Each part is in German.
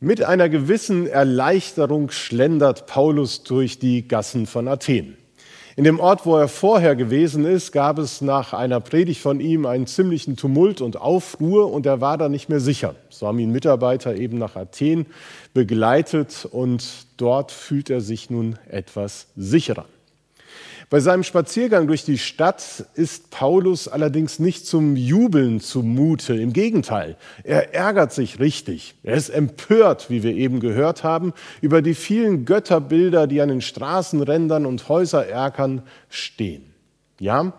Mit einer gewissen Erleichterung schlendert Paulus durch die Gassen von Athen. In dem Ort, wo er vorher gewesen ist, gab es nach einer Predigt von ihm einen ziemlichen Tumult und Aufruhr und er war da nicht mehr sicher. So haben ihn Mitarbeiter eben nach Athen begleitet und dort fühlt er sich nun etwas sicherer. Bei seinem Spaziergang durch die Stadt ist Paulus allerdings nicht zum Jubeln zumute. Im Gegenteil, er ärgert sich richtig. Er ist empört, wie wir eben gehört haben, über die vielen Götterbilder, die an den Straßenrändern und Häusererkern stehen. Ja,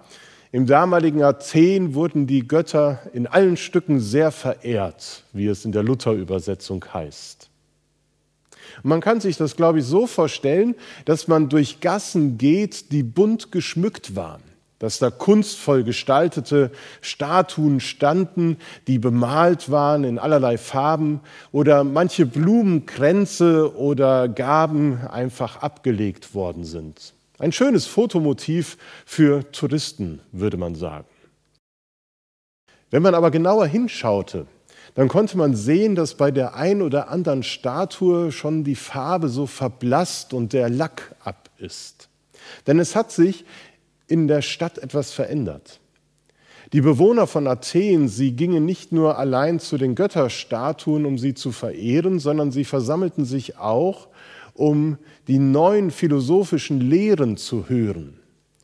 im damaligen Athen wurden die Götter in allen Stücken sehr verehrt, wie es in der Luther-Übersetzung heißt. Man kann sich das, glaube ich, so vorstellen, dass man durch Gassen geht, die bunt geschmückt waren dass da kunstvoll gestaltete Statuen standen, die bemalt waren in allerlei Farben oder manche Blumenkränze oder Gaben einfach abgelegt worden sind. Ein schönes Fotomotiv für Touristen, würde man sagen. Wenn man aber genauer hinschaute, dann konnte man sehen, dass bei der ein oder anderen Statue schon die Farbe so verblasst und der Lack ab ist. Denn es hat sich in der Stadt etwas verändert. Die Bewohner von Athen, sie gingen nicht nur allein zu den Götterstatuen, um sie zu verehren, sondern sie versammelten sich auch, um die neuen philosophischen Lehren zu hören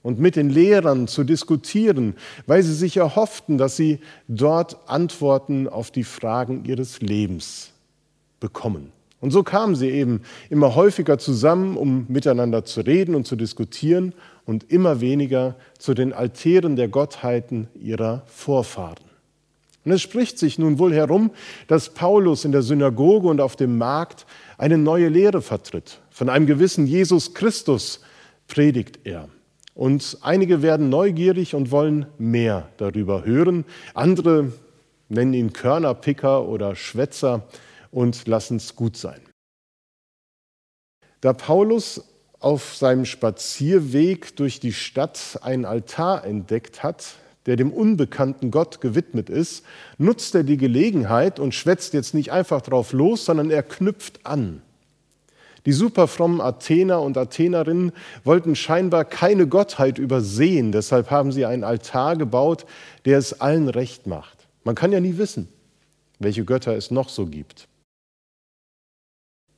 und mit den Lehrern zu diskutieren, weil sie sich erhofften, dass sie dort Antworten auf die Fragen ihres Lebens bekommen. Und so kamen sie eben immer häufiger zusammen, um miteinander zu reden und zu diskutieren und immer weniger zu den Altären der Gottheiten ihrer Vorfahren. Und es spricht sich nun wohl herum, dass Paulus in der Synagoge und auf dem Markt eine neue Lehre vertritt. Von einem gewissen Jesus Christus predigt er. Und einige werden neugierig und wollen mehr darüber hören. Andere nennen ihn Körnerpicker oder Schwätzer und lassen es gut sein. Da Paulus auf seinem Spazierweg durch die Stadt einen Altar entdeckt hat, der dem unbekannten Gott gewidmet ist, nutzt er die Gelegenheit und schwätzt jetzt nicht einfach drauf los, sondern er knüpft an. Die superfrommen Athener und Athenerinnen wollten scheinbar keine Gottheit übersehen, deshalb haben sie einen Altar gebaut, der es allen recht macht. Man kann ja nie wissen, welche Götter es noch so gibt.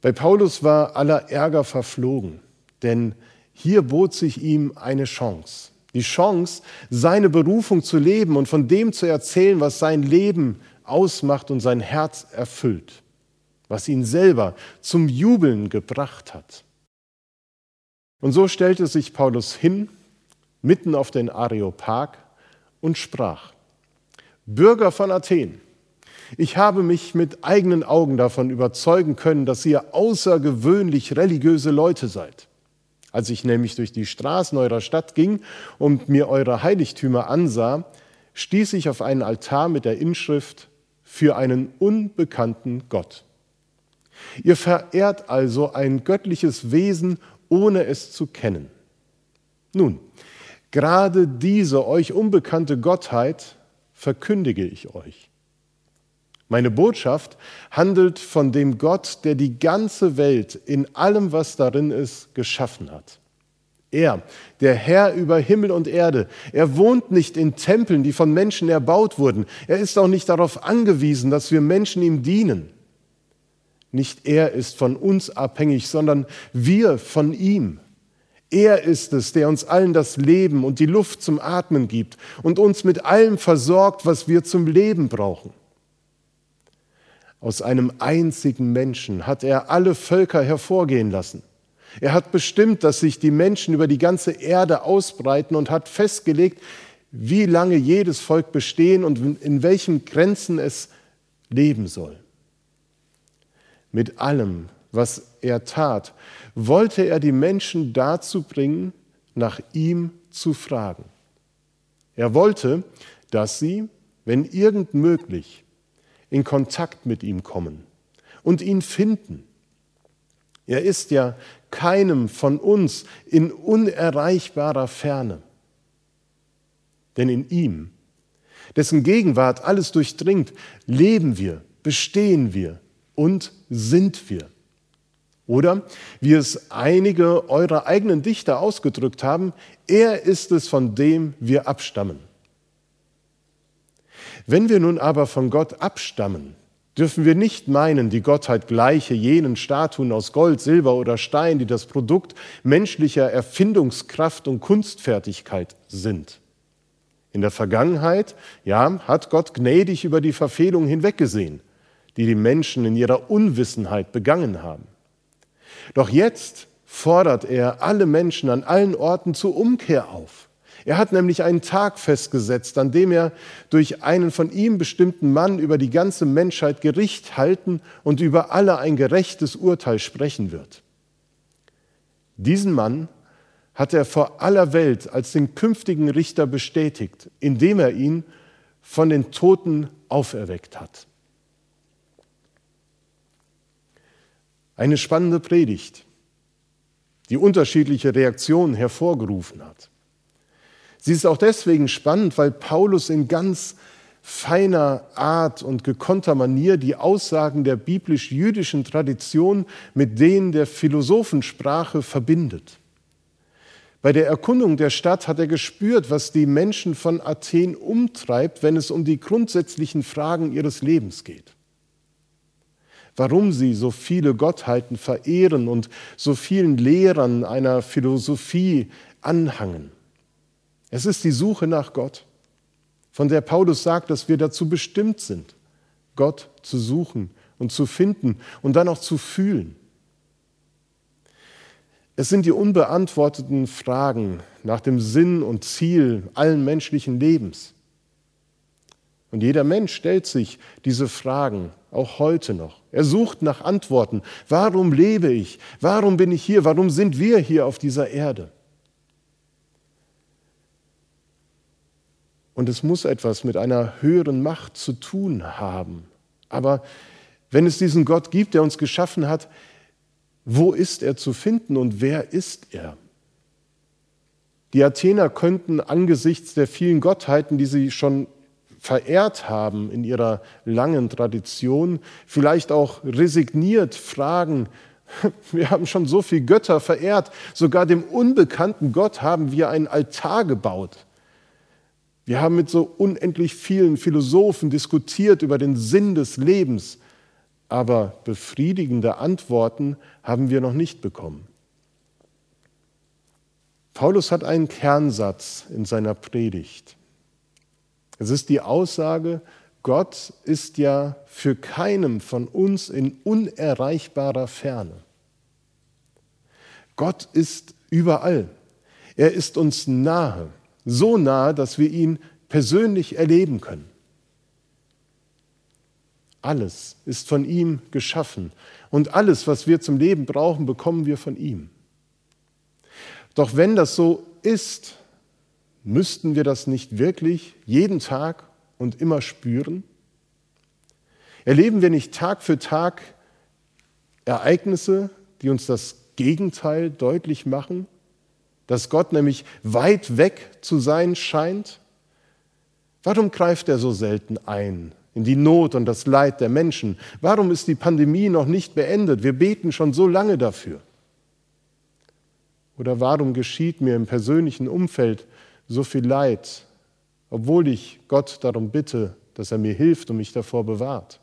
Bei Paulus war aller Ärger verflogen, denn hier bot sich ihm eine Chance. Die Chance, seine Berufung zu leben und von dem zu erzählen, was sein Leben ausmacht und sein Herz erfüllt was ihn selber zum Jubeln gebracht hat. Und so stellte sich Paulus hin, mitten auf den Areopag, und sprach, Bürger von Athen, ich habe mich mit eigenen Augen davon überzeugen können, dass ihr außergewöhnlich religiöse Leute seid. Als ich nämlich durch die Straßen eurer Stadt ging und mir eure Heiligtümer ansah, stieß ich auf einen Altar mit der Inschrift für einen unbekannten Gott. Ihr verehrt also ein göttliches Wesen, ohne es zu kennen. Nun, gerade diese euch unbekannte Gottheit verkündige ich euch. Meine Botschaft handelt von dem Gott, der die ganze Welt in allem, was darin ist, geschaffen hat. Er, der Herr über Himmel und Erde, er wohnt nicht in Tempeln, die von Menschen erbaut wurden. Er ist auch nicht darauf angewiesen, dass wir Menschen ihm dienen. Nicht er ist von uns abhängig, sondern wir von ihm. Er ist es, der uns allen das Leben und die Luft zum Atmen gibt und uns mit allem versorgt, was wir zum Leben brauchen. Aus einem einzigen Menschen hat er alle Völker hervorgehen lassen. Er hat bestimmt, dass sich die Menschen über die ganze Erde ausbreiten und hat festgelegt, wie lange jedes Volk bestehen und in welchen Grenzen es leben soll mit allem, was er tat, wollte er die Menschen dazu bringen, nach ihm zu fragen. Er wollte, dass sie, wenn irgend möglich, in Kontakt mit ihm kommen und ihn finden. Er ist ja keinem von uns in unerreichbarer Ferne. Denn in ihm, dessen Gegenwart alles durchdringt, leben wir, bestehen wir, und sind wir. Oder wie es einige eurer eigenen Dichter ausgedrückt haben, er ist es, von dem wir abstammen. Wenn wir nun aber von Gott abstammen, dürfen wir nicht meinen, die Gottheit gleiche jenen Statuen aus Gold, Silber oder Stein, die das Produkt menschlicher Erfindungskraft und Kunstfertigkeit sind. In der Vergangenheit, ja, hat Gott gnädig über die Verfehlungen hinweggesehen, die die Menschen in ihrer Unwissenheit begangen haben. Doch jetzt fordert er alle Menschen an allen Orten zur Umkehr auf. Er hat nämlich einen Tag festgesetzt, an dem er durch einen von ihm bestimmten Mann über die ganze Menschheit Gericht halten und über alle ein gerechtes Urteil sprechen wird. Diesen Mann hat er vor aller Welt als den künftigen Richter bestätigt, indem er ihn von den Toten auferweckt hat. Eine spannende Predigt, die unterschiedliche Reaktionen hervorgerufen hat. Sie ist auch deswegen spannend, weil Paulus in ganz feiner Art und gekonnter Manier die Aussagen der biblisch-jüdischen Tradition mit denen der Philosophensprache verbindet. Bei der Erkundung der Stadt hat er gespürt, was die Menschen von Athen umtreibt, wenn es um die grundsätzlichen Fragen ihres Lebens geht warum sie so viele Gottheiten verehren und so vielen Lehrern einer Philosophie anhangen. Es ist die Suche nach Gott, von der Paulus sagt, dass wir dazu bestimmt sind, Gott zu suchen und zu finden und dann auch zu fühlen. Es sind die unbeantworteten Fragen nach dem Sinn und Ziel allen menschlichen Lebens. Und jeder Mensch stellt sich diese Fragen, auch heute noch. Er sucht nach Antworten. Warum lebe ich? Warum bin ich hier? Warum sind wir hier auf dieser Erde? Und es muss etwas mit einer höheren Macht zu tun haben. Aber wenn es diesen Gott gibt, der uns geschaffen hat, wo ist er zu finden und wer ist er? Die Athener könnten angesichts der vielen Gottheiten, die sie schon verehrt haben in ihrer langen Tradition, vielleicht auch resigniert fragen, wir haben schon so viele Götter verehrt, sogar dem unbekannten Gott haben wir einen Altar gebaut. Wir haben mit so unendlich vielen Philosophen diskutiert über den Sinn des Lebens, aber befriedigende Antworten haben wir noch nicht bekommen. Paulus hat einen Kernsatz in seiner Predigt. Es ist die Aussage, Gott ist ja für keinem von uns in unerreichbarer Ferne. Gott ist überall. Er ist uns nahe, so nahe, dass wir ihn persönlich erleben können. Alles ist von ihm geschaffen und alles, was wir zum Leben brauchen, bekommen wir von ihm. Doch wenn das so ist, Müssten wir das nicht wirklich jeden Tag und immer spüren? Erleben wir nicht Tag für Tag Ereignisse, die uns das Gegenteil deutlich machen? Dass Gott nämlich weit weg zu sein scheint? Warum greift er so selten ein in die Not und das Leid der Menschen? Warum ist die Pandemie noch nicht beendet? Wir beten schon so lange dafür. Oder warum geschieht mir im persönlichen Umfeld so viel Leid, obwohl ich Gott darum bitte, dass er mir hilft und mich davor bewahrt?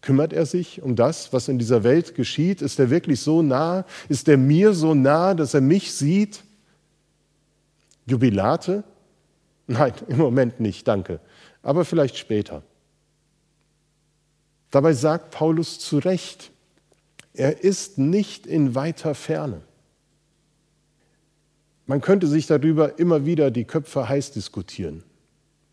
Kümmert er sich um das, was in dieser Welt geschieht? Ist er wirklich so nah? Ist er mir so nah, dass er mich sieht? Jubilate? Nein, im Moment nicht, danke. Aber vielleicht später. Dabei sagt Paulus zu Recht, er ist nicht in weiter Ferne. Man könnte sich darüber immer wieder die Köpfe heiß diskutieren.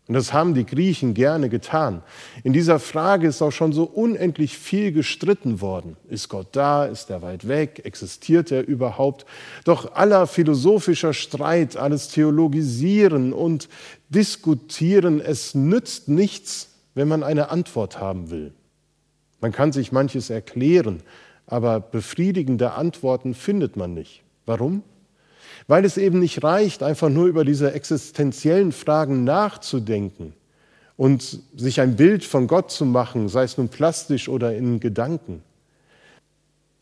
Und das haben die Griechen gerne getan. In dieser Frage ist auch schon so unendlich viel gestritten worden. Ist Gott da? Ist er weit weg? Existiert er überhaupt? Doch aller philosophischer Streit, alles Theologisieren und Diskutieren, es nützt nichts, wenn man eine Antwort haben will. Man kann sich manches erklären, aber befriedigende Antworten findet man nicht. Warum? Weil es eben nicht reicht, einfach nur über diese existenziellen Fragen nachzudenken und sich ein Bild von Gott zu machen, sei es nun plastisch oder in Gedanken.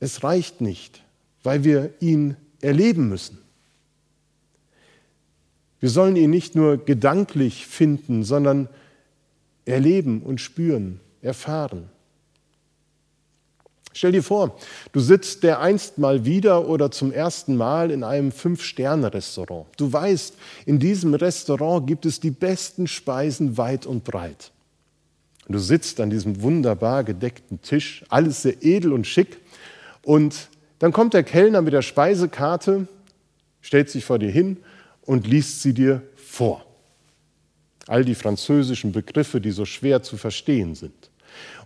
Es reicht nicht, weil wir ihn erleben müssen. Wir sollen ihn nicht nur gedanklich finden, sondern erleben und spüren, erfahren. Stell dir vor, du sitzt dereinst mal wieder oder zum ersten Mal in einem Fünf-Sterne-Restaurant. Du weißt, in diesem Restaurant gibt es die besten Speisen weit und breit. Du sitzt an diesem wunderbar gedeckten Tisch, alles sehr edel und schick. Und dann kommt der Kellner mit der Speisekarte, stellt sich vor dir hin und liest sie dir vor. All die französischen Begriffe, die so schwer zu verstehen sind.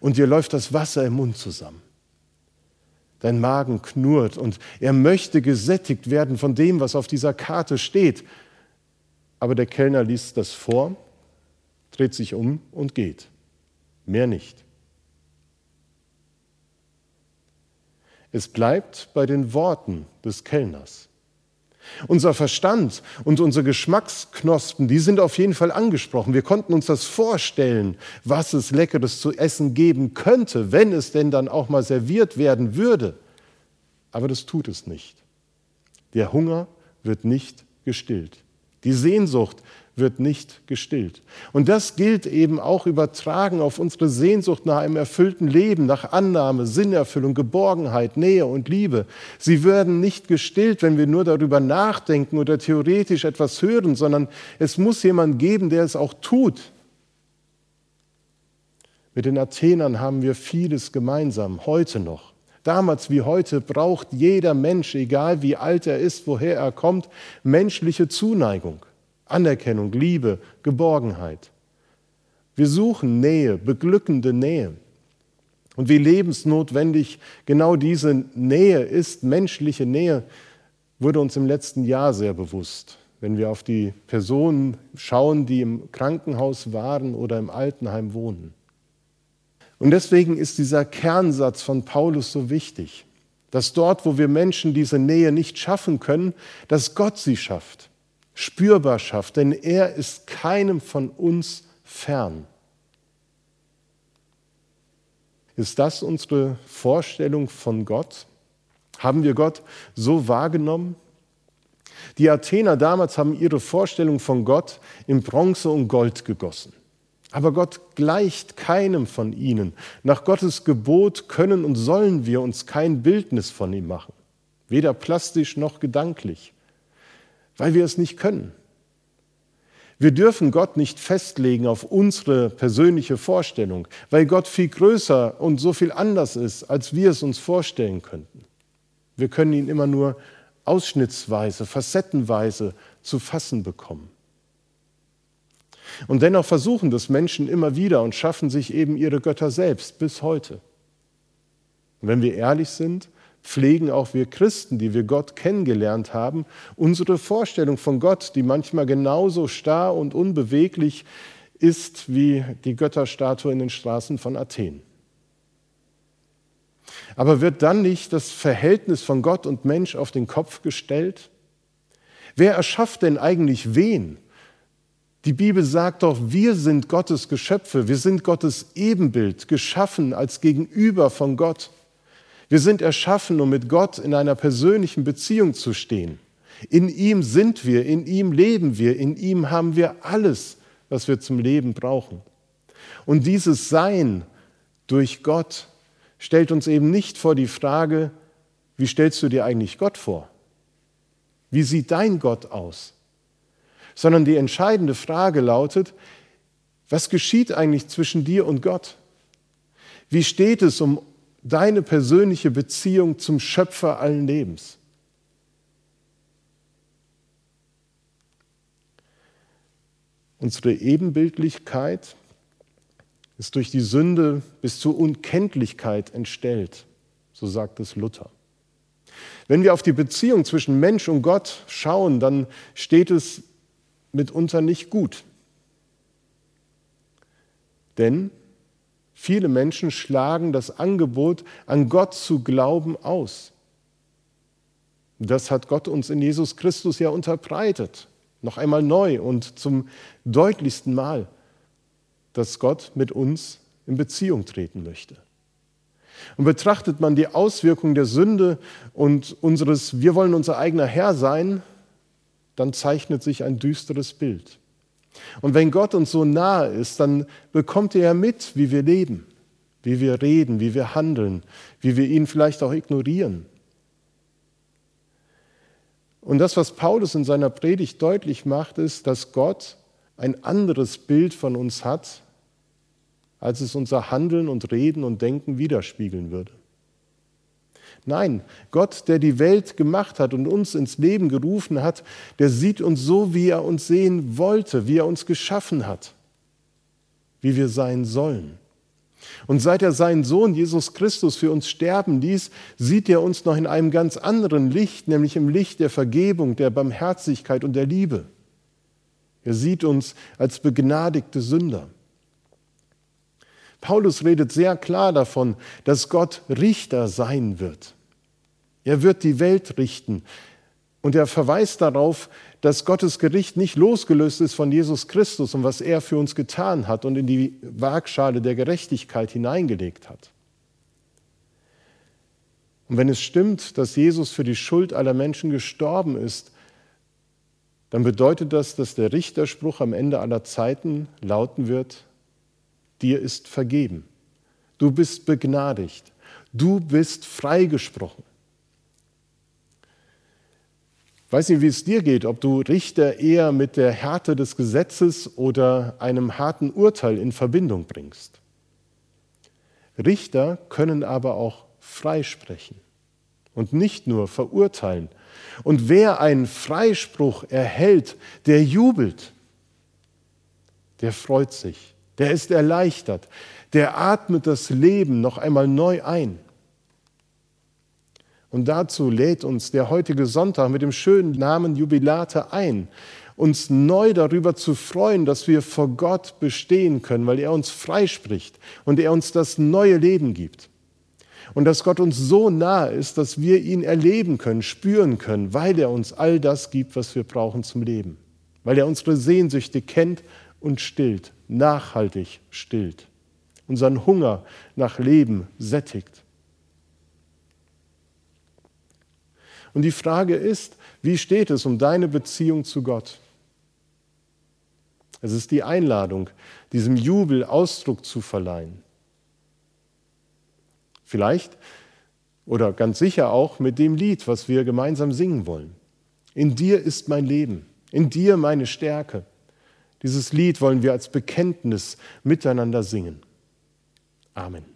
Und dir läuft das Wasser im Mund zusammen. Dein Magen knurrt und er möchte gesättigt werden von dem, was auf dieser Karte steht. Aber der Kellner liest das vor, dreht sich um und geht. Mehr nicht. Es bleibt bei den Worten des Kellners. Unser Verstand und unsere Geschmacksknospen, die sind auf jeden Fall angesprochen. Wir konnten uns das vorstellen, was es Leckeres zu essen geben könnte, wenn es denn dann auch mal serviert werden würde. Aber das tut es nicht. Der Hunger wird nicht gestillt. Die Sehnsucht wird nicht gestillt. Und das gilt eben auch übertragen auf unsere Sehnsucht nach einem erfüllten Leben, nach Annahme, Sinnerfüllung, Geborgenheit, Nähe und Liebe. Sie werden nicht gestillt, wenn wir nur darüber nachdenken oder theoretisch etwas hören, sondern es muss jemand geben, der es auch tut. Mit den Athenern haben wir vieles gemeinsam, heute noch. Damals wie heute braucht jeder Mensch, egal wie alt er ist, woher er kommt, menschliche Zuneigung. Anerkennung, Liebe, Geborgenheit. Wir suchen Nähe, beglückende Nähe. Und wie lebensnotwendig genau diese Nähe ist, menschliche Nähe, wurde uns im letzten Jahr sehr bewusst, wenn wir auf die Personen schauen, die im Krankenhaus waren oder im Altenheim wohnen. Und deswegen ist dieser Kernsatz von Paulus so wichtig, dass dort, wo wir Menschen diese Nähe nicht schaffen können, dass Gott sie schafft spürbar schafft, denn er ist keinem von uns fern. Ist das unsere Vorstellung von Gott? Haben wir Gott so wahrgenommen? Die Athener damals haben ihre Vorstellung von Gott in Bronze und Gold gegossen. Aber Gott gleicht keinem von ihnen. Nach Gottes Gebot können und sollen wir uns kein Bildnis von ihm machen, weder plastisch noch gedanklich weil wir es nicht können. Wir dürfen Gott nicht festlegen auf unsere persönliche Vorstellung, weil Gott viel größer und so viel anders ist, als wir es uns vorstellen könnten. Wir können ihn immer nur ausschnittsweise, facettenweise zu fassen bekommen. Und dennoch versuchen das Menschen immer wieder und schaffen sich eben ihre Götter selbst bis heute. Und wenn wir ehrlich sind, pflegen auch wir Christen, die wir Gott kennengelernt haben, unsere Vorstellung von Gott, die manchmal genauso starr und unbeweglich ist wie die Götterstatue in den Straßen von Athen. Aber wird dann nicht das Verhältnis von Gott und Mensch auf den Kopf gestellt? Wer erschafft denn eigentlich wen? Die Bibel sagt doch, wir sind Gottes Geschöpfe, wir sind Gottes Ebenbild, geschaffen als Gegenüber von Gott. Wir sind erschaffen, um mit Gott in einer persönlichen Beziehung zu stehen. In ihm sind wir, in ihm leben wir, in ihm haben wir alles, was wir zum Leben brauchen. Und dieses Sein durch Gott stellt uns eben nicht vor die Frage, wie stellst du dir eigentlich Gott vor? Wie sieht dein Gott aus? Sondern die entscheidende Frage lautet, was geschieht eigentlich zwischen dir und Gott? Wie steht es um deine persönliche Beziehung zum Schöpfer allen Lebens. Unsere Ebenbildlichkeit ist durch die Sünde bis zur Unkenntlichkeit entstellt, so sagt es Luther. Wenn wir auf die Beziehung zwischen Mensch und Gott schauen, dann steht es mitunter nicht gut. Denn Viele Menschen schlagen das Angebot, an Gott zu glauben, aus. Das hat Gott uns in Jesus Christus ja unterbreitet, noch einmal neu und zum deutlichsten Mal. dass Gott mit uns in Beziehung treten möchte. Und betrachtet man die Auswirkungen der Sünde und unseres Wir wollen unser eigener Herr sein, dann zeichnet sich ein düsteres Bild. Und wenn Gott uns so nahe ist, dann bekommt er mit, wie wir leben, wie wir reden, wie wir handeln, wie wir ihn vielleicht auch ignorieren. Und das, was Paulus in seiner Predigt deutlich macht, ist, dass Gott ein anderes Bild von uns hat, als es unser Handeln und Reden und Denken widerspiegeln würde. Nein, Gott, der die Welt gemacht hat und uns ins Leben gerufen hat, der sieht uns so, wie er uns sehen wollte, wie er uns geschaffen hat, wie wir sein sollen. Und seit er seinen Sohn Jesus Christus für uns sterben ließ, sieht er uns noch in einem ganz anderen Licht, nämlich im Licht der Vergebung, der Barmherzigkeit und der Liebe. Er sieht uns als begnadigte Sünder. Paulus redet sehr klar davon, dass Gott Richter sein wird. Er wird die Welt richten. Und er verweist darauf, dass Gottes Gericht nicht losgelöst ist von Jesus Christus und was er für uns getan hat und in die Waagschale der Gerechtigkeit hineingelegt hat. Und wenn es stimmt, dass Jesus für die Schuld aller Menschen gestorben ist, dann bedeutet das, dass der Richterspruch am Ende aller Zeiten lauten wird, dir ist vergeben, du bist begnadigt, du bist freigesprochen. Ich weiß nicht, wie es dir geht, ob du Richter eher mit der Härte des Gesetzes oder einem harten Urteil in Verbindung bringst. Richter können aber auch freisprechen und nicht nur verurteilen. Und wer einen Freispruch erhält, der jubelt, der freut sich, der ist erleichtert, der atmet das Leben noch einmal neu ein. Und dazu lädt uns der heutige Sonntag mit dem schönen Namen Jubilate ein, uns neu darüber zu freuen, dass wir vor Gott bestehen können, weil er uns freispricht und er uns das neue Leben gibt. Und dass Gott uns so nahe ist, dass wir ihn erleben können, spüren können, weil er uns all das gibt, was wir brauchen zum Leben. Weil er unsere Sehnsüchte kennt und stillt, nachhaltig stillt, unseren Hunger nach Leben sättigt. Und die Frage ist, wie steht es um deine Beziehung zu Gott? Es ist die Einladung, diesem Jubel Ausdruck zu verleihen. Vielleicht oder ganz sicher auch mit dem Lied, was wir gemeinsam singen wollen. In dir ist mein Leben, in dir meine Stärke. Dieses Lied wollen wir als Bekenntnis miteinander singen. Amen.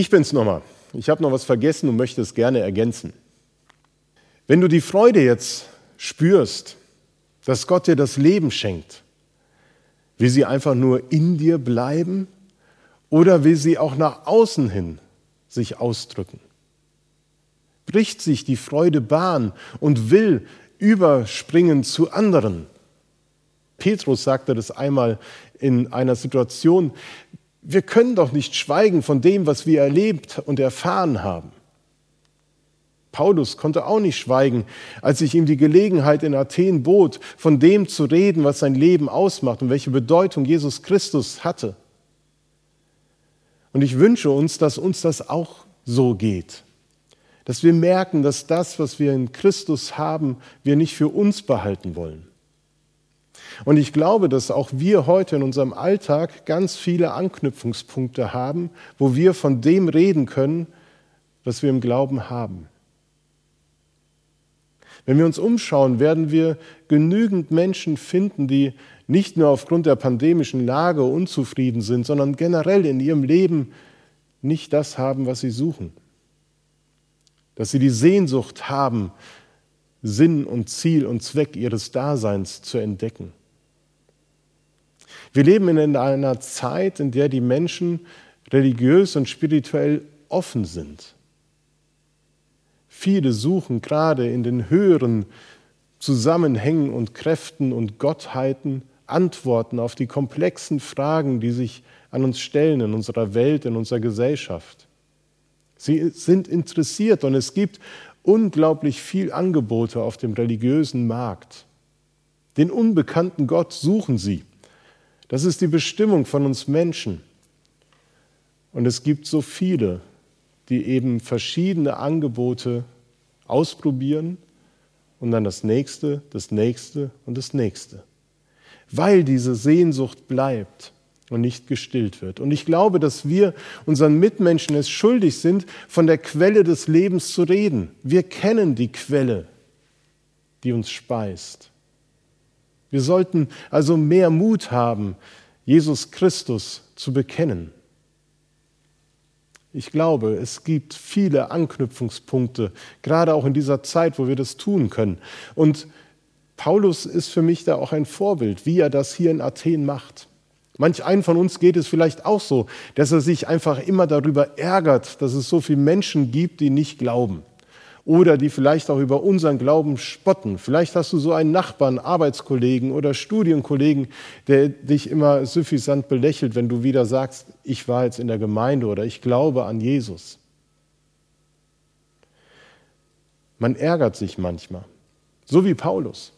Ich bin's nochmal. Ich habe noch was vergessen und möchte es gerne ergänzen. Wenn du die Freude jetzt spürst, dass Gott dir das Leben schenkt, will sie einfach nur in dir bleiben oder will sie auch nach außen hin sich ausdrücken? Bricht sich die Freude Bahn und will überspringen zu anderen? Petrus sagte das einmal in einer Situation, wir können doch nicht schweigen von dem, was wir erlebt und erfahren haben. Paulus konnte auch nicht schweigen, als sich ihm die Gelegenheit in Athen bot, von dem zu reden, was sein Leben ausmacht und welche Bedeutung Jesus Christus hatte. Und ich wünsche uns, dass uns das auch so geht. Dass wir merken, dass das, was wir in Christus haben, wir nicht für uns behalten wollen. Und ich glaube, dass auch wir heute in unserem Alltag ganz viele Anknüpfungspunkte haben, wo wir von dem reden können, was wir im Glauben haben. Wenn wir uns umschauen, werden wir genügend Menschen finden, die nicht nur aufgrund der pandemischen Lage unzufrieden sind, sondern generell in ihrem Leben nicht das haben, was sie suchen. Dass sie die Sehnsucht haben, Sinn und Ziel und Zweck ihres Daseins zu entdecken. Wir leben in einer Zeit, in der die Menschen religiös und spirituell offen sind. Viele suchen gerade in den höheren Zusammenhängen und Kräften und Gottheiten Antworten auf die komplexen Fragen, die sich an uns stellen in unserer Welt, in unserer Gesellschaft. Sie sind interessiert und es gibt unglaublich viel Angebote auf dem religiösen Markt. Den unbekannten Gott suchen sie. Das ist die Bestimmung von uns Menschen. Und es gibt so viele, die eben verschiedene Angebote ausprobieren und dann das nächste, das nächste und das nächste. Weil diese Sehnsucht bleibt und nicht gestillt wird. Und ich glaube, dass wir unseren Mitmenschen es schuldig sind, von der Quelle des Lebens zu reden. Wir kennen die Quelle, die uns speist. Wir sollten also mehr Mut haben, Jesus Christus zu bekennen. Ich glaube, es gibt viele Anknüpfungspunkte, gerade auch in dieser Zeit, wo wir das tun können. Und Paulus ist für mich da auch ein Vorbild, wie er das hier in Athen macht. Manch einen von uns geht es vielleicht auch so, dass er sich einfach immer darüber ärgert, dass es so viele Menschen gibt, die nicht glauben oder die vielleicht auch über unseren Glauben spotten. Vielleicht hast du so einen Nachbarn, Arbeitskollegen oder Studienkollegen, der dich immer suffisant belächelt, wenn du wieder sagst, ich war jetzt in der Gemeinde oder ich glaube an Jesus. Man ärgert sich manchmal, so wie Paulus.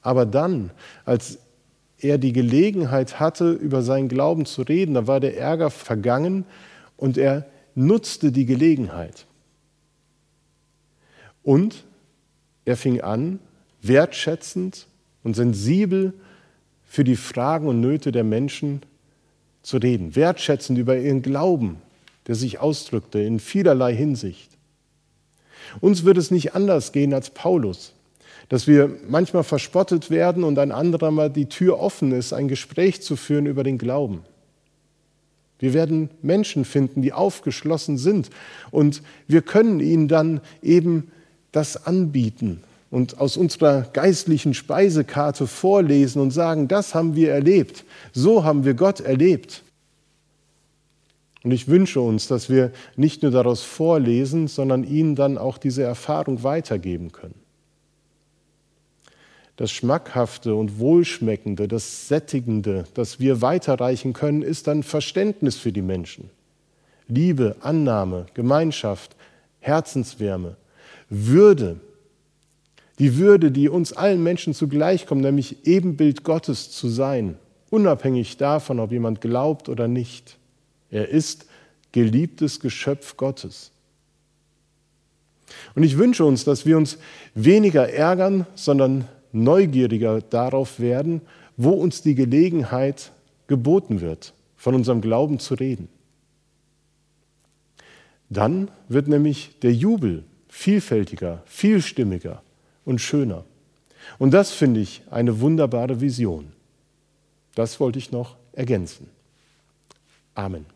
Aber dann, als er die Gelegenheit hatte, über seinen Glauben zu reden, da war der Ärger vergangen und er nutzte die Gelegenheit. Und er fing an, wertschätzend und sensibel für die Fragen und Nöte der Menschen zu reden, wertschätzend über ihren Glauben, der sich ausdrückte in vielerlei Hinsicht. Uns wird es nicht anders gehen als Paulus, dass wir manchmal verspottet werden und ein anderer Mal die Tür offen ist, ein Gespräch zu führen über den Glauben. Wir werden Menschen finden, die aufgeschlossen sind und wir können ihnen dann eben das anbieten und aus unserer geistlichen Speisekarte vorlesen und sagen, das haben wir erlebt, so haben wir Gott erlebt. Und ich wünsche uns, dass wir nicht nur daraus vorlesen, sondern ihnen dann auch diese Erfahrung weitergeben können. Das Schmackhafte und Wohlschmeckende, das Sättigende, das wir weiterreichen können, ist dann Verständnis für die Menschen. Liebe, Annahme, Gemeinschaft, Herzenswärme, würde, die Würde, die uns allen Menschen zugleich kommt, nämlich Ebenbild Gottes zu sein, unabhängig davon, ob jemand glaubt oder nicht. Er ist geliebtes Geschöpf Gottes. Und ich wünsche uns, dass wir uns weniger ärgern, sondern neugieriger darauf werden, wo uns die Gelegenheit geboten wird, von unserem Glauben zu reden. Dann wird nämlich der Jubel vielfältiger, vielstimmiger und schöner. Und das finde ich eine wunderbare Vision. Das wollte ich noch ergänzen. Amen.